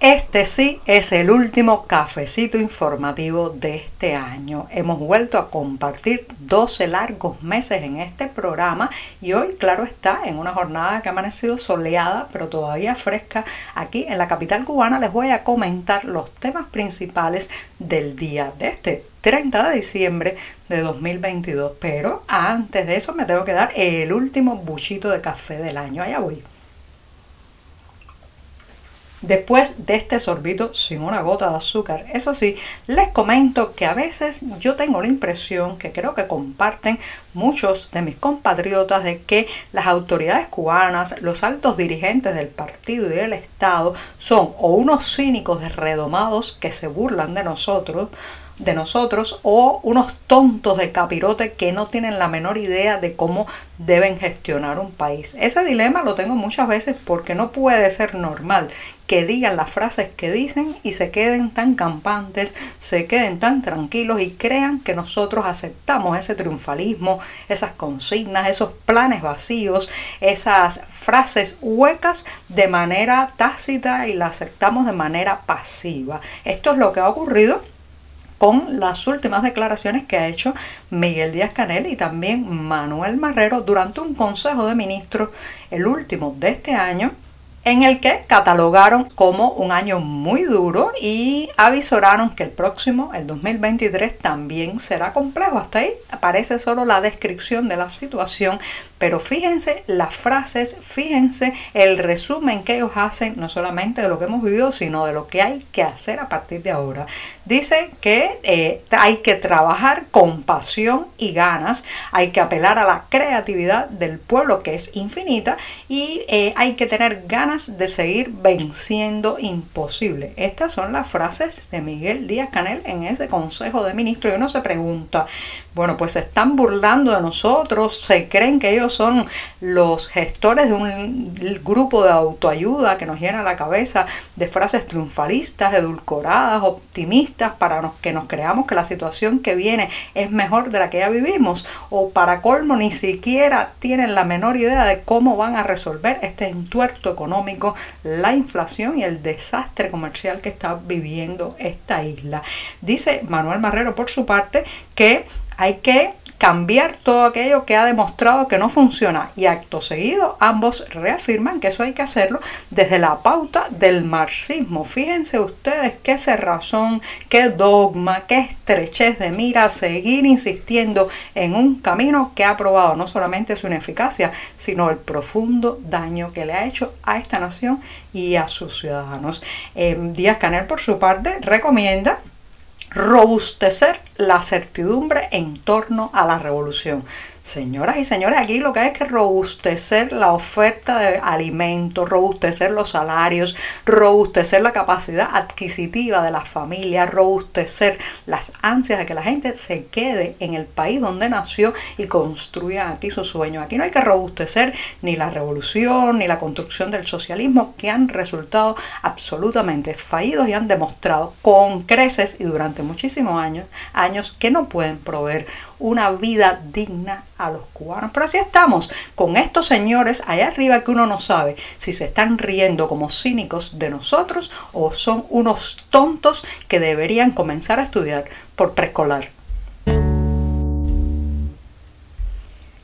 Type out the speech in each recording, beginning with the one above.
Este sí es el último cafecito informativo de este año. Hemos vuelto a compartir 12 largos meses en este programa y hoy, claro está, en una jornada que ha amanecido soleada pero todavía fresca aquí en la capital cubana, les voy a comentar los temas principales del día de este 30 de diciembre de 2022. Pero antes de eso me tengo que dar el último buchito de café del año. Allá voy. Después de este sorbito sin una gota de azúcar, eso sí, les comento que a veces yo tengo la impresión, que creo que comparten muchos de mis compatriotas, de que las autoridades cubanas, los altos dirigentes del partido y del Estado, son o unos cínicos redomados que se burlan de nosotros, de nosotros o unos tontos de capirote que no tienen la menor idea de cómo deben gestionar un país. Ese dilema lo tengo muchas veces porque no puede ser normal que digan las frases que dicen y se queden tan campantes, se queden tan tranquilos y crean que nosotros aceptamos ese triunfalismo, esas consignas, esos planes vacíos, esas frases huecas de manera tácita y las aceptamos de manera pasiva. Esto es lo que ha ocurrido con las últimas declaraciones que ha hecho Miguel Díaz Canel y también Manuel Marrero durante un Consejo de Ministros, el último de este año, en el que catalogaron como un año muy duro y avisoraron que el próximo, el 2023, también será complejo. Hasta ahí aparece solo la descripción de la situación, pero fíjense las frases, fíjense el resumen que ellos hacen, no solamente de lo que hemos vivido, sino de lo que hay que hacer a partir de ahora. Dice que eh, hay que trabajar con pasión y ganas, hay que apelar a la creatividad del pueblo, que es infinita, y eh, hay que tener ganas de seguir venciendo imposible. Estas son las frases de Miguel Díaz Canel en ese Consejo de Ministros. Y uno se pregunta, bueno, pues se están burlando de nosotros, se creen que ellos son los gestores de un grupo de autoayuda que nos llena la cabeza de frases triunfalistas, edulcoradas, optimistas, para que nos creamos que la situación que viene es mejor de la que ya vivimos, o para colmo ni siquiera tienen la menor idea de cómo van a resolver este entuerto económico la inflación y el desastre comercial que está viviendo esta isla. Dice Manuel Marrero por su parte que hay que cambiar todo aquello que ha demostrado que no funciona y acto seguido ambos reafirman que eso hay que hacerlo desde la pauta del marxismo. Fíjense ustedes qué cerrazón, qué dogma, qué estrechez de mira seguir insistiendo en un camino que ha probado no solamente su ineficacia, sino el profundo daño que le ha hecho a esta nación y a sus ciudadanos. Eh, Díaz Canel por su parte recomienda robustecer la certidumbre en torno a la revolución. Señoras y señores, aquí lo que hay es que robustecer la oferta de alimentos, robustecer los salarios, robustecer la capacidad adquisitiva de las familias, robustecer las ansias de que la gente se quede en el país donde nació y construya aquí su sueño. Aquí no hay que robustecer ni la revolución ni la construcción del socialismo que han resultado absolutamente fallidos y han demostrado con creces y durante muchísimos años, años que no pueden proveer una vida digna a los cubanos. Pero así estamos, con estos señores allá arriba que uno no sabe si se están riendo como cínicos de nosotros o son unos tontos que deberían comenzar a estudiar por preescolar.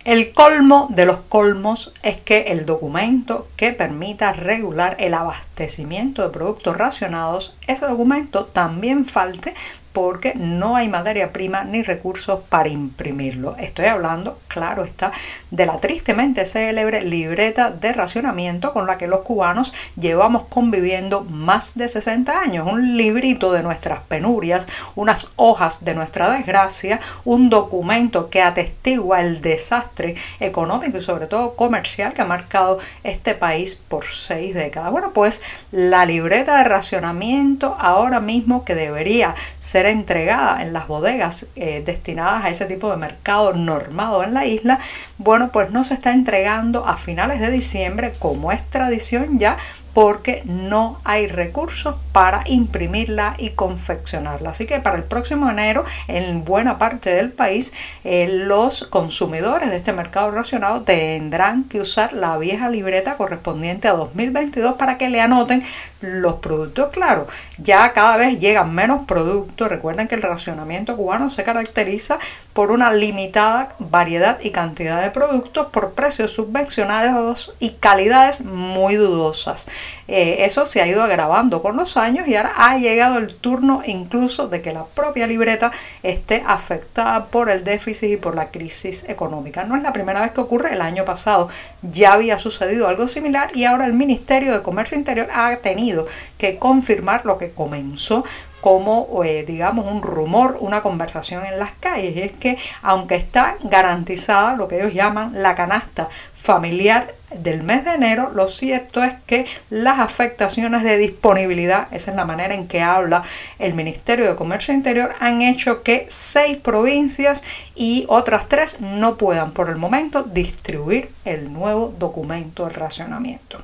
El colmo de los colmos es que el documento que permita regular el abastecimiento de productos racionados, ese documento también falte porque no hay materia prima ni recursos para imprimirlo. Estoy hablando, claro está, de la tristemente célebre libreta de racionamiento con la que los cubanos llevamos conviviendo más de 60 años. Un librito de nuestras penurias, unas hojas de nuestra desgracia, un documento que atestigua el desastre económico y sobre todo comercial que ha marcado este país por seis décadas. Bueno, pues la libreta de racionamiento ahora mismo que debería ser entregada en las bodegas eh, destinadas a ese tipo de mercado normado en la isla, bueno, pues no se está entregando a finales de diciembre como es tradición ya porque no hay recursos para imprimirla y confeccionarla. Así que para el próximo enero, en buena parte del país, eh, los consumidores de este mercado racionado tendrán que usar la vieja libreta correspondiente a 2022 para que le anoten los productos. Claro, ya cada vez llegan menos productos. Recuerden que el racionamiento cubano se caracteriza por una limitada variedad y cantidad de productos por precios subvencionados y calidades muy dudosas. Eh, eso se ha ido agravando con los años y ahora ha llegado el turno incluso de que la propia libreta esté afectada por el déficit y por la crisis económica. No es la primera vez que ocurre, el año pasado ya había sucedido algo similar y ahora el Ministerio de Comercio Interior ha tenido que confirmar lo que comenzó como, eh, digamos, un rumor, una conversación en las calles. Y es que, aunque está garantizada lo que ellos llaman la canasta familiar del mes de enero, lo cierto es que las afectaciones de disponibilidad, esa es la manera en que habla el Ministerio de Comercio Interior, han hecho que seis provincias y otras tres no puedan por el momento distribuir el nuevo documento de racionamiento.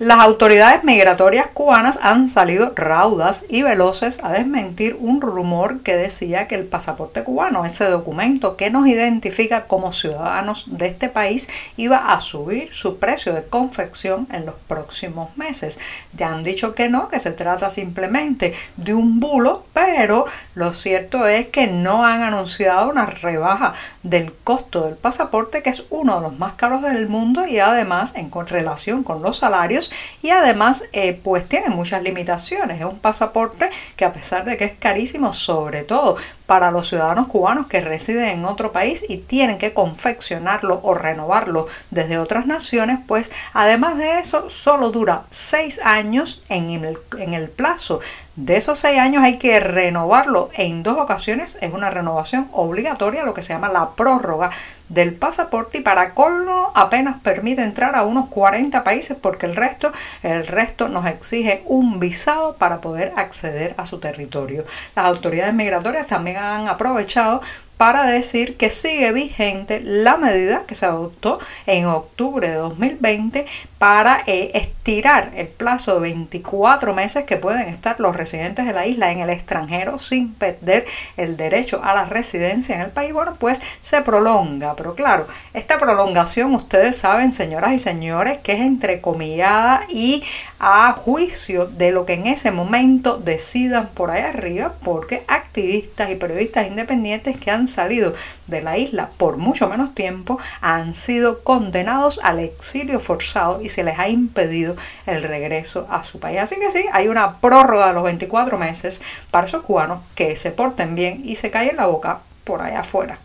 Las autoridades migratorias cubanas han salido raudas y veloces a desmentir un rumor que decía que el pasaporte cubano, ese documento que nos identifica como ciudadanos de este país, iba a subir su precio de confección en los próximos meses. Ya han dicho que no, que se trata simplemente de un bulo, pero lo cierto es que no han anunciado una rebaja del costo del pasaporte, que es uno de los más caros del mundo y además en relación con los salarios y además eh, pues tiene muchas limitaciones. Es un pasaporte que a pesar de que es carísimo, sobre todo para los ciudadanos cubanos que residen en otro país y tienen que confeccionarlo o renovarlo desde otras naciones, pues además de eso solo dura seis años en el, en el plazo de esos seis años hay que renovarlo en dos ocasiones. Es una renovación obligatoria, lo que se llama la prórroga del pasaporte y para colmo apenas permite entrar a unos 40 países porque el resto, el resto nos exige un visado para poder acceder a su territorio. Las autoridades migratorias también han aprovechado para decir que sigue vigente la medida que se adoptó en octubre de 2020 para eh, estirar el plazo de 24 meses que pueden estar los residentes de la isla en el extranjero sin perder el derecho a la residencia en el país. Bueno, pues se prolonga, pero claro, esta prolongación ustedes saben, señoras y señores, que es entrecomillada y a juicio de lo que en ese momento decidan por ahí arriba, porque activistas y periodistas independientes que han salido de la isla por mucho menos tiempo han sido condenados al exilio forzado y se les ha impedido el regreso a su país. Así que sí, hay una prórroga de los 24 meses para esos cubanos que se porten bien y se callen la boca por allá afuera.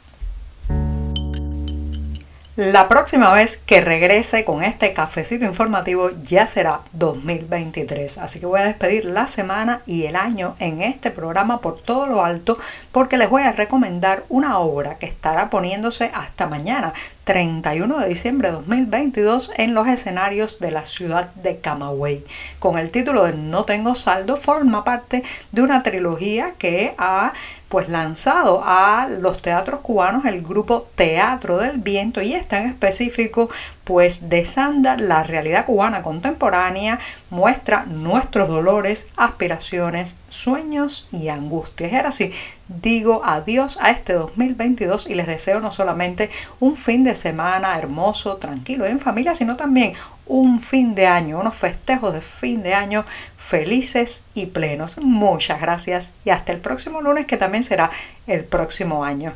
La próxima vez que regrese con este cafecito informativo ya será 2023. Así que voy a despedir la semana y el año en este programa por todo lo alto porque les voy a recomendar una obra que estará poniéndose hasta mañana, 31 de diciembre de 2022, en los escenarios de la ciudad de Camagüey. Con el título de No tengo saldo, forma parte de una trilogía que ha pues lanzado a los teatros cubanos el grupo Teatro del Viento y es tan específico pues desanda la realidad cubana contemporánea, muestra nuestros dolores, aspiraciones, sueños y angustias. Era así, digo adiós a este 2022 y les deseo no solamente un fin de semana hermoso, tranquilo en familia, sino también un fin de año, unos festejos de fin de año felices y plenos. Muchas gracias y hasta el próximo lunes que también será el próximo año.